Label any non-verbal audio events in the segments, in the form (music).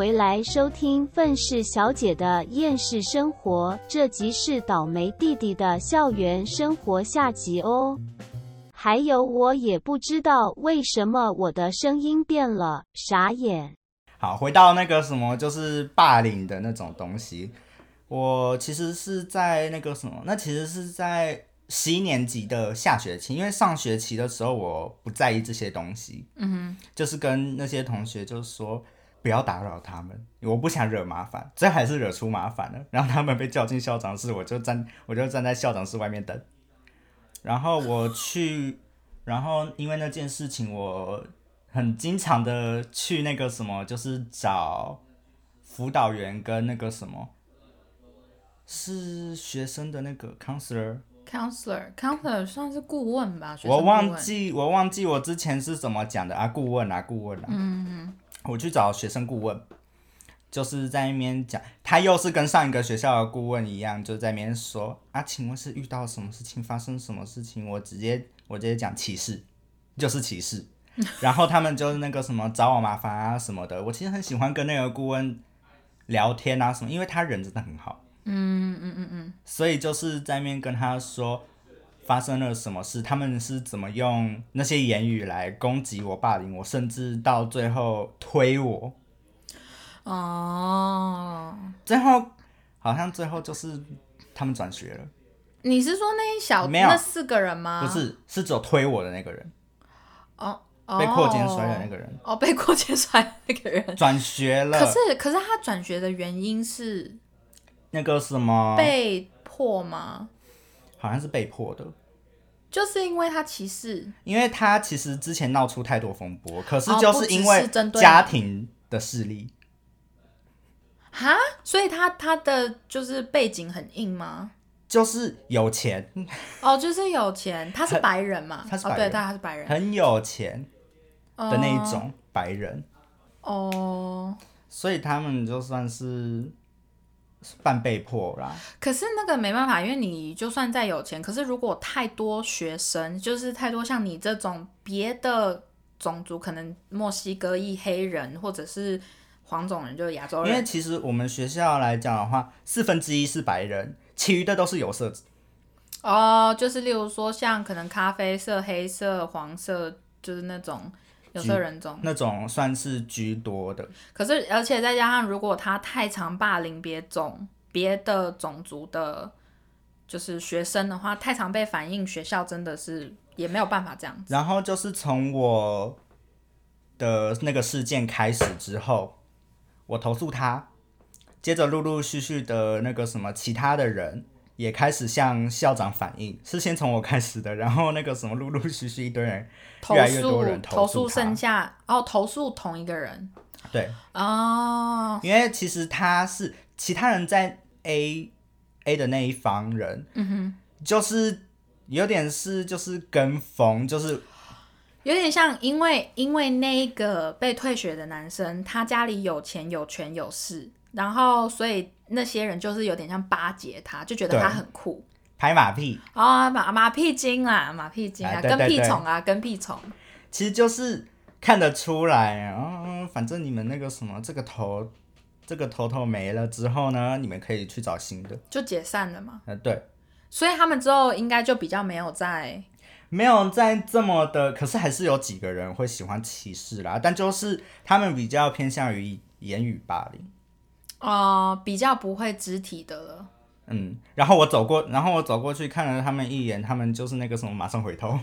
回来收听愤世小姐的厌世生活，这集是倒霉弟弟的校园生活下集哦。还有，我也不知道为什么我的声音变了，傻眼。好，回到那个什么，就是霸凌的那种东西。我其实是在那个什么，那其实是在十一年级的下学期，因为上学期的时候我不在意这些东西，嗯哼，就是跟那些同学就是说不要打扰他们，我不想惹麻烦，最后还是惹出麻烦了。然后他们被叫进校长室，我就站我就站在校长室外面等。然后我去，然后因为那件事情，我很经常的去那个什么，就是找辅导员跟那个什么，是学生的那个 counselor。Counselor counselor 算是顾问吧，我，忘记我忘记我之前是怎么讲的啊，顾问啊，顾问啊。嗯我去找学生顾问，就是在那边讲，他又是跟上一个学校的顾问一样，就在那边说啊，请问是遇到什么事情，发生什么事情？我直接我直接讲歧视，就是歧视。(laughs) 然后他们就是那个什么找我麻烦啊什么的，我其实很喜欢跟那个顾问聊天啊什么，因为他人真的很好，嗯嗯嗯嗯，所以就是在面跟他说发生了什么事，他们是怎么用那些言语来攻击我、霸凌我，甚至到最后推我。哦，最后好像最后就是他们转学了，你是说那一小那四个人吗？不，是是只有推我的那个人，哦，被扩肩摔的那个人哦，被扩肩摔的那个人。转学了。可是可是他转学的原因是那个什么，被迫吗？好像是被迫的，就是因为他歧视。因为他其实之前闹出太多风波，可是哦就是因为家庭的势力，哈，所以他他的就是背景很硬吗？就是有钱，(laughs) 哦，就是有钱，他是白人嘛？他是白人。他他是白人。很有钱的的那一种白人，哦。所以他们就算是半被迫啦。可是那个没办法，因为你就算再有钱，可是如果太多学生，就是太多像你这种别的种族，可能墨西哥裔黑人或者是黄种人，就是亚洲人，因为其实我们学校来讲的话，四分之一是白人，其余的都是有色哦，就是例如说像可能咖啡色、黑色、黄色，就是那种有色人种。那种算是居多的。可是而且再加上，如果他太常霸凌别种别的种族的，就是学生的话，太常被反映，学校真的是也没有办法这样子。然后就是从我的那个事件开始之后，我投诉他，接着陆陆续续的那个什么其他的人也开始向校长反映，是先从我开始的，(laughs) 然后那个什么陆陆续续一堆人，投越来越多诉人投诉诉剩下哦，投诉同一个人。对，哦，因为其实他是其他人在 A A 的那一方人，嗯哼，就是有点是就是跟风，就是有点像，因为因为那个被退学的男生，他家里有钱有权有势，然后所以那些人就是有点像巴结他，就觉得他很酷拍马屁，啊，马马屁精啦，马屁精啊，跟屁虫啊，跟屁虫。其实就是看得出来，嗯，反正你们那个什么这个头。这个头头没了之后呢，你们可以去找新的。就解散了嘛，呃，对，所以他们之后应该就比较没有在没有在这么的，可是还是有几个人会喜欢歧视啦，但就是他们比较偏向于言语霸凌。呃比较不会肢体的了。嗯，然后我走过，然后我走过去看了他们一眼，他们就是那个什么，马上回头。(laughs)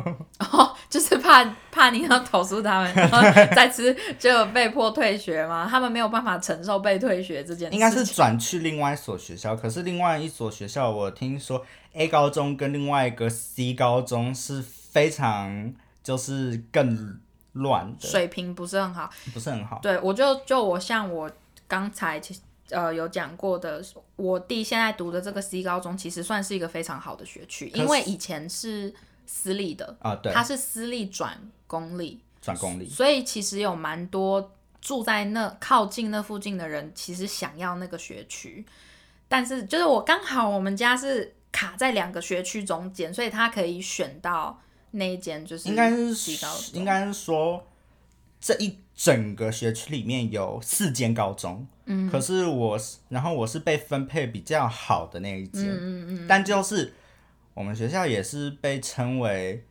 (laughs) 哦，就是怕怕你要投诉他们，然后再次就被迫退学吗？他们没有办法承受被退学这件事情。应该是转去另外一所学校，可是另外一所学校，我听说 A 高中跟另外一个 C 高中是非常就是更乱的，水平不是很好。不是很好。对，我就就我像我刚才其实呃有讲过的，我弟现在读的这个 C 高中其实算是一个非常好的学区，因为以前是私立的，啊，对，它是私立转公立，转公立，所以其实有蛮多住在那靠近那附近的人，其实想要那个学区，但是就是我刚好我们家是卡在两个学区中间，所以他可以选到那一间就是应该是 C 高中。应该是说这一整个学区里面有四间高中，嗯，可是我是，然后我是被分配比较好的那一间，嗯嗯嗯，但就是我们学校也是被称为，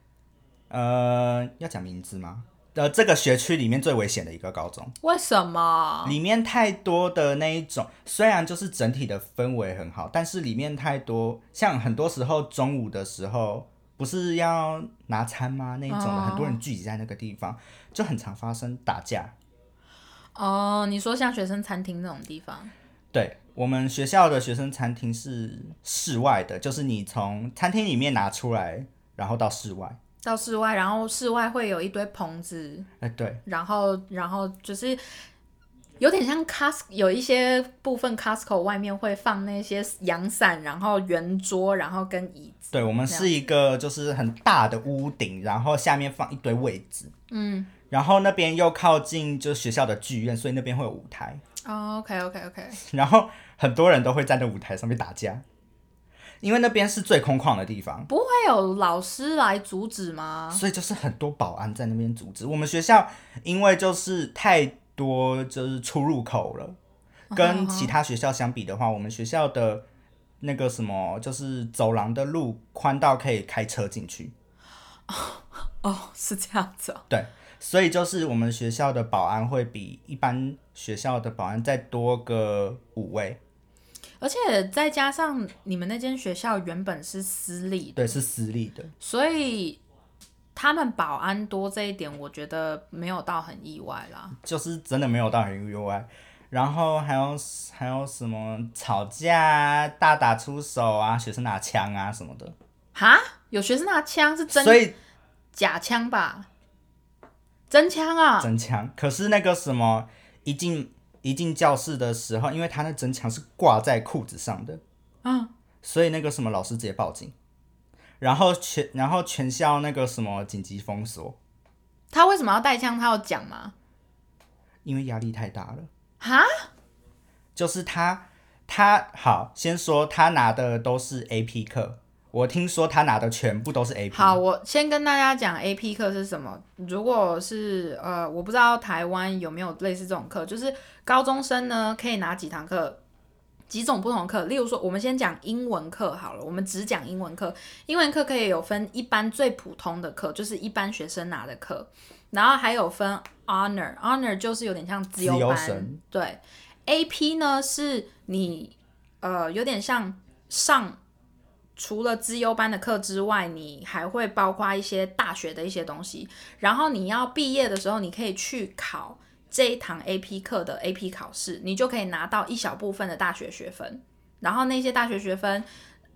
呃，要讲名字吗？呃，这个学区里面最危险的一个高中，为什么？里面太多的那一种，虽然就是整体的氛围很好，但是里面太多，像很多时候中午的时候，不是要拿餐吗？那一种的，很多人聚集在那个地方，就很常发生打架。哦，你说像学生餐厅那种地方？对，我们学校的学生餐厅是室外的，就是你从餐厅里面拿出来，然后到室外。到室外，然后室外会有一堆棚子，哎，对，然后然后就是有点像 Costco，有一些部分 Costco 外面会放那些阳伞，然后圆桌，然后跟椅子。对，我们是一个就是很大的屋顶，然后下面放一堆位置，嗯，然后那边又靠近就学校的剧院，所以那边会有舞台。哦，OK OK OK。(laughs) 然后很多人都会在那舞台上面打架。因为那边是最空旷的地方，不会有老师来阻止吗？所以就是很多保安在那边阻止。我们学校因为就是太多就是出入口了，跟其他学校相比的话，我们学校的那个什么就是走廊的路宽到可以开车进去。(laughs) 哦，是这样子。对，所以就是我们学校的保安会比一般学校的保安再多个五位。而且再加上你们那间学校原本是私立，对，是私立的，所以他们保安多这一点，我觉得没有到很意外啦。就是真的没有到很意外。然后还有还有什么吵架、大打出手啊，学生拿枪啊什么的。哈？有学生拿枪是真？所以假枪吧？真枪啊？真枪。可是那个什么一进。一进教室的时候，因为他那真枪是挂在裤子上的，啊，所以那个什么老师直接报警，然后全然后全校那个什么紧急封锁。他为什么要带枪？他有讲吗？因为压力太大了。哈？就是他他好，先说他拿的都是 AP 课。我听说他拿的全部都是 A P。好，我先跟大家讲 A P 课是什么。如果是呃，我不知道台湾有没有类似这种课，就是高中生呢可以拿几堂课，几种不同的课。例如说，我们先讲英文课好了，我们只讲英文课。英文课可以有分一般最普通的课，就是一般学生拿的课，然后还有分 Honor，Honor 就是有点像自由班。对，A P 呢是你呃有点像上。除了资优班的课之外，你还会包括一些大学的一些东西。然后你要毕业的时候，你可以去考这一堂 AP 课的 AP 考试，你就可以拿到一小部分的大学学分。然后那些大学学分，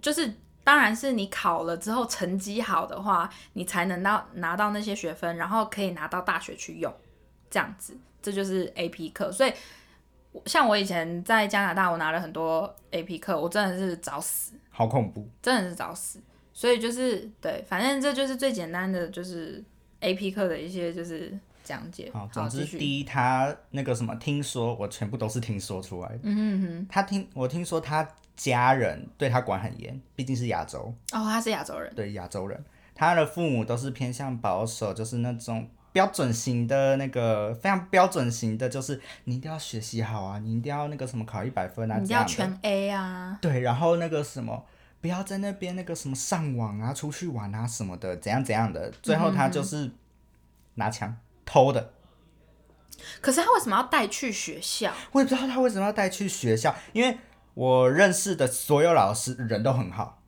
就是当然是你考了之后成绩好的话，你才能到拿到那些学分，然后可以拿到大学去用。这样子，这就是 AP 课。所以像我以前在加拿大，我拿了很多 AP 课，我真的是找死。好恐怖，真的是找死。所以就是对，反正这就是最简单的，就是 A P 课的一些就是讲解。好，总之第一，他那个什么，听说我全部都是听说出来的。嗯哼哼。他听我听说他家人对他管很严，毕竟是亚洲。哦，他是亚洲人。对，亚洲人，他的父母都是偏向保守，就是那种标准型的那个非常标准型的，就是你一定要学习好啊，你一定要那个什么考一百分啊，你一定要全 A 啊。对，然后那个什么。不要在那边那个什么上网啊、出去玩啊什么的，怎样怎样的。最后他就是拿枪偷的。可是他为什么要带去学校？我也不知道他为什么要带去学校，因为我认识的所有老师人都很好。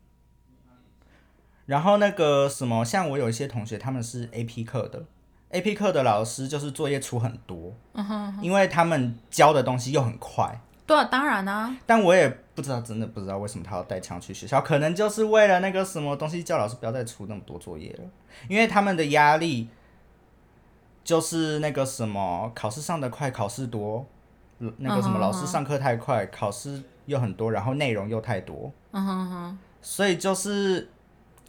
然后那个什么，像我有一些同学，他们是 A P 课的，A P 课的老师就是作业出很多，嗯哼，因为他们教的东西又很快。对，当然啊。但我也不知道，真的不知道为什么他要带枪去学校，可能就是为了那个什么东西，叫老师不要再出那么多作业了，因为他们的压力就是那个什么考试上的快，考试多，那个什么老师上课太快，考试又很多，然后内容又太多，嗯哼哼，所以就是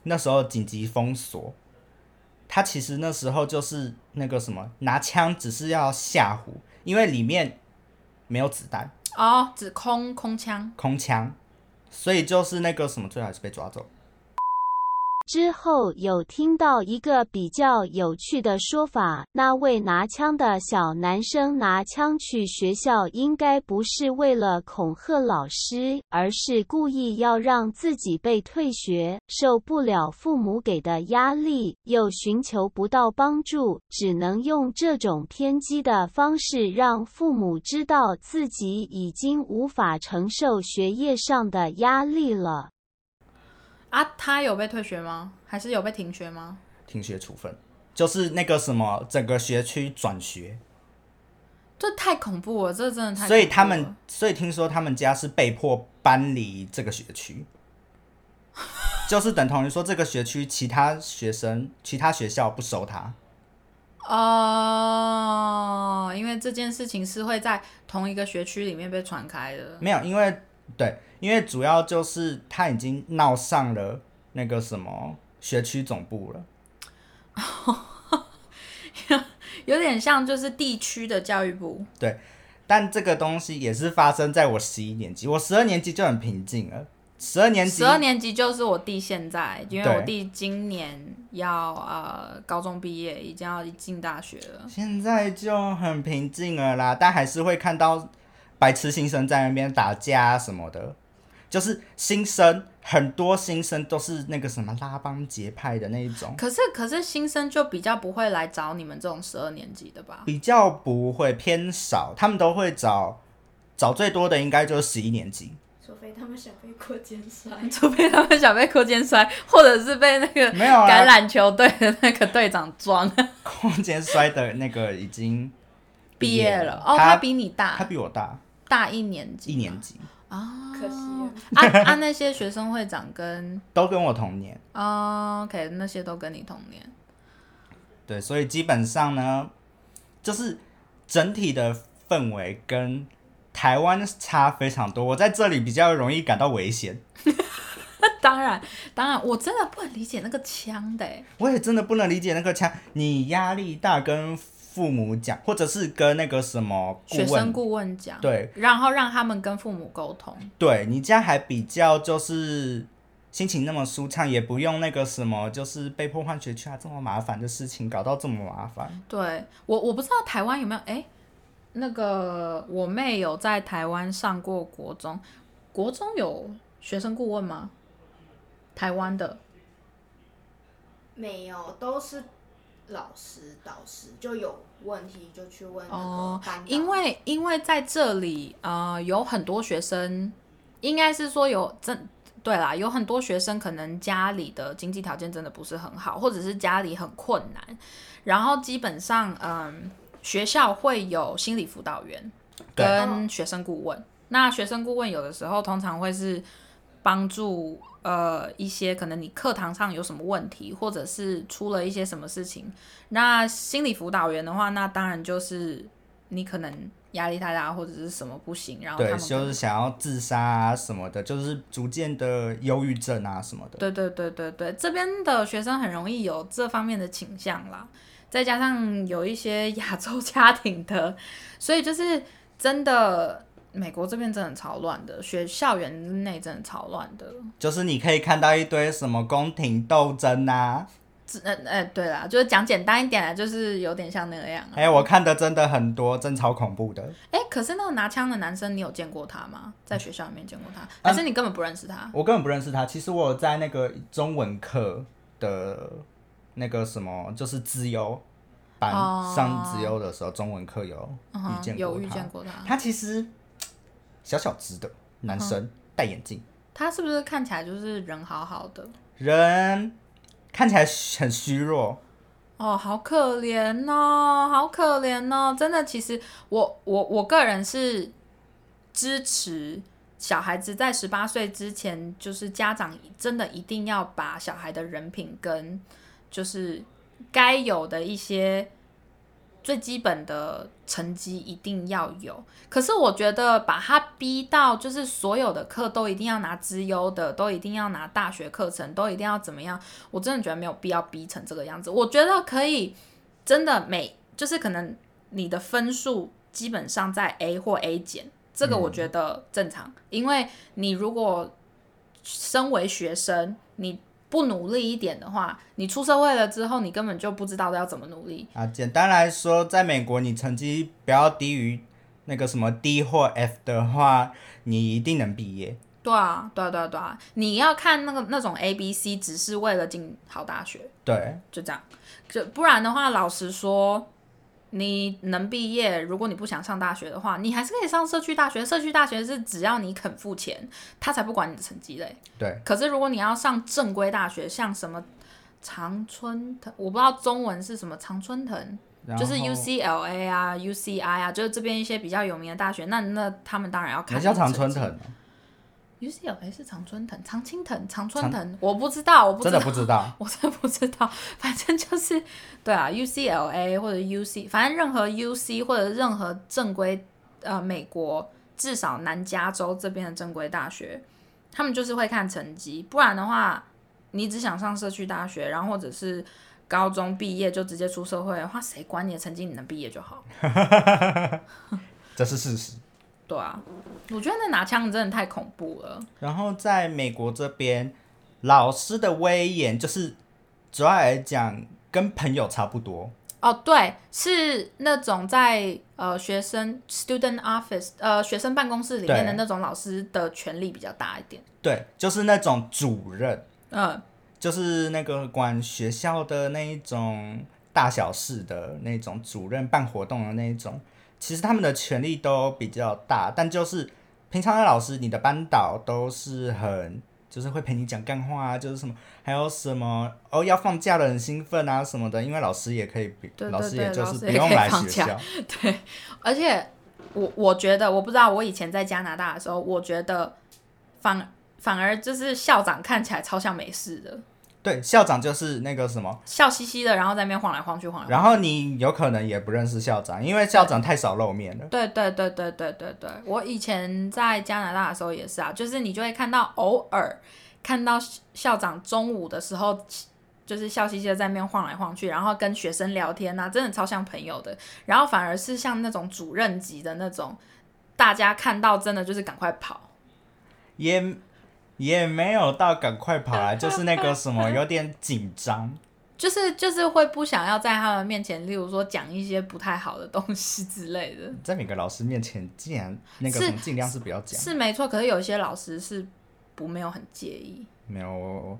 那时候紧急封锁，他其实那时候就是那个什么拿枪只是要吓唬，因为里面没有子弹。哦，只空空枪，空枪，所以就是那个什么，最后还是被抓走。之后有听到一个比较有趣的说法，那位拿枪的小男生拿枪去学校，应该不是为了恐吓老师，而是故意要让自己被退学，受不了父母给的压力，又寻求不到帮助，只能用这种偏激的方式让父母知道自己已经无法承受学业上的压力了。啊，他有被退学吗？还是有被停学吗？停学处分就是那个什么，整个学区转学，这太恐怖了，这真的太恐怖了……所以他们，所以听说他们家是被迫搬离这个学区，(laughs) 就是等同于说这个学区其他学生、其他学校不收他。哦，因为这件事情是会在同一个学区里面被传开的。没有，因为对，因为主要就是他已经闹上了那个什么学区总部了，(laughs) 有点像就是地区的教育部。对，但这个东西也是发生在我十一年级，我十二年级就很平静了。十二年级，十二年级就是我弟现在，因为我弟今年要呃高中毕业，已经要进大学了。现在就很平静了啦，但还是会看到白痴新生在那边打架啊什么的。就是新生很多新生都是那个什么拉帮结派的那一种，可是可是新生就比较不会来找你们这种十二年级的吧？比较不会偏少，他们都会找找最多的应该就是十一年级，除非他们想被扩肩摔。除非他们想被扩肩摔，或者是被那个没有啊橄榄球队的那个队长撞 (laughs) 空间摔的那个已经毕业了。哦，他他比你大他比我大大一年级，一年级，啊。可惜了啊啊！那些学生会长跟都跟我同年。哦，OK，那些都跟你同年。对，所以基本上呢，就是整体的氛围跟台湾差非常多。我在这里比较容易感到危险，(laughs) 当然，当然，我真的不能理解那个枪的欸。我也真的不能理解那个枪，你压力大跟父母讲，或者是跟那个什么学生，顾问讲，对，然后让他们跟父母沟通。对你这样还比较就是心情那么舒畅，也不用那个什么就是被迫换学区啊这么麻烦的事情，搞到这么麻烦。对我，我不知道台湾有没有哎、那个我妹有在台湾上过国中，国中有学生顾问吗？台湾的没有，都是老师导师，就有问题就去问哦。因为因为在这里呃有很多学生，应该是说有真对啦，有很多学生可能家里的经济条件真的不是很好，或者是家里很困难，然后基本上嗯学校会有心理辅导员跟学生顾问，那学生顾问有的时候通常会是帮助呃一些可能你课堂上有什么问题，或者是出了一些什么事情。那心理辅导员的话，那当然就是你可能压力太大或者是什么不行，然后他对，们就是想要自杀啊什么的，就是逐渐的忧郁症啊什么的。对对对对对，这边的学生很容易有这方面的倾向啦，再加上有一些亚洲家庭的，所以就是真的。美国这边真的很超乱的，学校园内真的超乱的。就是你可以看到一堆什么宫廷斗争啊，只呃呃，对啦，就是讲简单一点啦，就是有点像那个样、啊。哎、我看的真的很多，真超恐怖的。哎、可是那个拿枪的男生，你有见过他吗？在学校里面见过他，还是你根本不认识他？我根本不认识他。其实我有在那个中文课的那个什么，就是资优班、哦上资优的时候，中文课有遇见过有遇他。见过他。他其实小小只的男生，戴眼镜，他是不是看起来就是人好好的？人看起来很虚弱。哦，好可怜哦，好可怜哦！真的，其实我我我个人是支持小孩子在十八岁之前，就是家长真的一定要把小孩的人品跟就是该有的一些最基本的成绩一定要有。可是我觉得把他逼到就是所有的课都一定要拿资优的，都一定要拿大学课程，都一定要怎么样？我真的觉得没有必要逼成这个样子。我觉得可以真的每就是可能你的分数基本上在 A 或 A 减，这个我觉得正常，因为你如果身为学生，你不努力一点的话，你出社会了之后，你根本就不知道要怎么努力。啊，简单来说，在美国你成绩不要低于那个什么 D 或 F 的话，你一定能毕业。对啊，对啊，对啊，对啊！你要看那个那种 A、B、C，只是为了进好大学，对，就这样。就不然的话，老实说，你能毕业，如果你不想上大学的话，你还是可以上社区大学。社区大学是只要你肯付钱，他才不管你的成绩嘞。对，可是如果你要上正规大学，像什么常春藤，我不知道中文是什么常春藤，就是 UCLA 啊、UCI 啊，就是这边一些比较有名的大学，那那他们当然要看。那叫常春藤。UCLA 是常春藤、常青藤、常春藤，我不知道，我不真的不知道，(laughs) 我真的不知道。(laughs) 反正就是，对啊，UCLA 或者 UC，反正任何 UC 或者任何正规呃美国至少南加州这边的正规大学，他们就是会看成绩，不然的话，你只想上社区大学，然后或者是高中毕业就直接出社会的话，谁管你的成绩，你能毕业就好。(laughs) 这是事实。对啊，我觉得那拿枪真的太恐怖了。然后在美国这边，老师的威严就是主要来讲跟朋友差不多。哦，对，是那种在呃学生 student office 呃学生办公室里面的那种老师的权力比较大一点。对，就是那种主任，嗯，就是那个管学校的那一种大小事的那种主任，办活动的那一种。其实他们的权力都比较大，但就是平常的老师，你的班导都是很，就是会陪你讲干话啊，就是什么，还有什么哦，要放假了很兴奋啊什么的，因为老师也可以老师也就是不用来学校，(laughs) 对，而且我我觉得，我不知道，我以前在加拿大的时候，我觉得反反而就是校长看起来超像没事的，对，校长就是那个什么，笑嘻嘻的，然后在那边晃来晃去，晃来晃去。然后你有可能也不认识校长，因为校长太少露面了。对对对对对对对，我以前在加拿大的时候也是啊，就是你就会看到偶尔看到校长中午的时候，就是笑嘻嘻的在那边晃来晃去，然后跟学生聊天啊，真的超像朋友的。然后反而是像那种主任级的那种，大家看到真的就是赶快跑。也也没有到赶快跑来，(laughs) 就是那个什么有点紧张。就是就是会不想要在他们面前，例如说讲一些不太好的东西之类的，在每个老师面前，竟然那个尽量是不要讲。是没错。可是有一些老师是不没有很介意，没有，我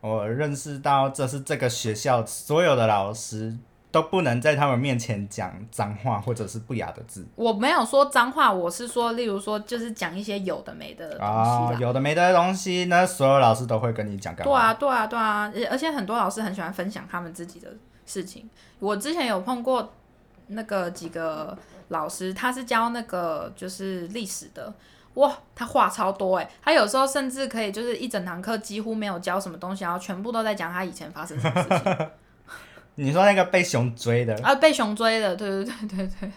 我认识到这是这个学校所有的老师都不能在他们面前讲脏话或者是不雅的字我没有说脏话，我是说，例如说，就是讲一些有的没的东西。有的没的东西那，所有老师都会跟你讲干嘛？对啊，对啊，对啊，而而且很多老师很喜欢分享他们自己的事情。我之前有碰过那个几个老师，他是教那个就是历史的，哇，他话超多哎，他有时候甚至可以就是一整堂课几乎没有教什么东西，然后全部都在讲他以前发生什么事情 (laughs) 你说那个被熊追的？啊，被熊追的，对对对对对。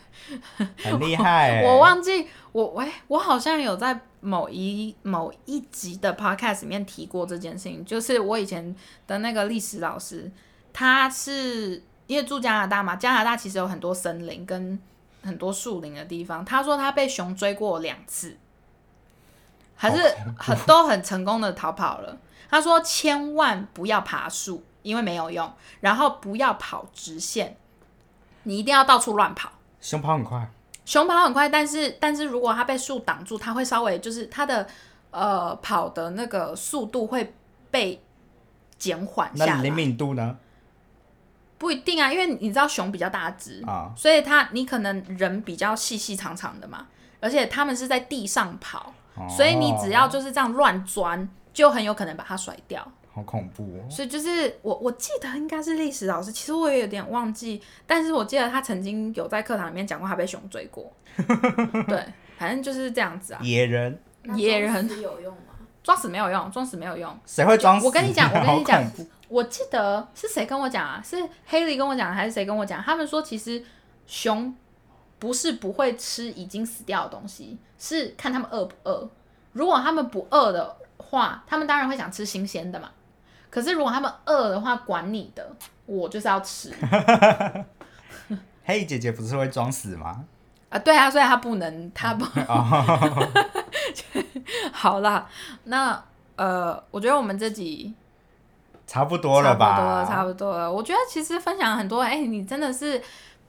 很厉害、欸，(laughs) 我忘记我喂、我好像有在某一某一集的 podcast 里面提过这件事情，就是我以前的那个历史老师，他是因为住加拿大嘛，加拿大其实有很多森林跟很多树林的地方，他说他被熊追过两次，还是很都很成功的逃跑了。他说千万不要爬树，因为没有用，然后不要跑直线，你一定要到处乱跑。熊跑很快，熊跑很快，但是但是如果它被树挡住，它会稍微就是它的呃跑的那个速度会被减缓下那灵来。敏度呢？不一定啊，因为你知道熊比较大只，啊，所以它你可能人比较细细长长的嘛，而且他们是在地上跑，哦所以你只要就是这样乱钻，就很有可能把它甩掉。好恐怖哦。所以就是我我记得应该是历史老师，其实我也有点忘记，但是我记得他曾经有在课堂里面讲过他被熊追过。(laughs) 对，反正就是这样子啊。野人野人装死有用吗？(laughs) 装死没有用，装死没有用。谁会装死？我跟你 (laughs) 讲我跟你讲我记得是谁跟我讲啊？是黑莉跟我讲，还是谁跟我讲？他们说其实熊不是不会吃已经死掉的东西，是看他们饿不饿。如果他们不饿的话，他们当然会想吃新鲜的嘛。可是如果他们饿的话，管你的，我就是要吃 (laughs) 嘿姐姐不是会装死吗？啊！对啊，所以他不能，他不。(laughs) 好啦，那呃，我觉得我们这集差不多了吧？差不多了，差不多了。我觉得其实分享很多，哎、你真的是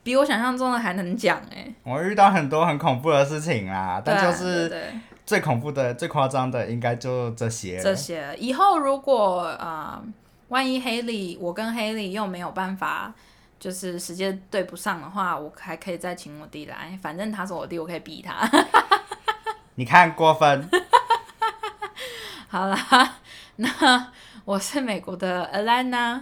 比我想象中的还能讲，哎，我遇到很多很恐怖的事情啦，但就是对对最恐怖的、最夸张的，应该就这些了。这些。以后如果呃，万一黑莉，我跟黑莉又没有办法。就是时间对不上的话，我还可以再请我弟来，反正他是我弟，我可以逼他。(laughs) 你看过分，(laughs) 好啦，那我是美国的 Alana，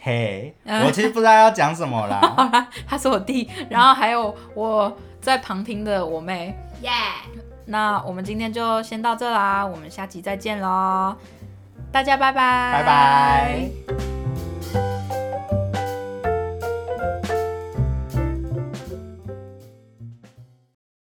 嘿，嗯我其实不知道要讲什么啦。(laughs) 好啦，他是我弟，然后还有我在旁听的我妹。耶、那我们今天就先到这啦，我们下集再见喽，大家拜拜，拜拜。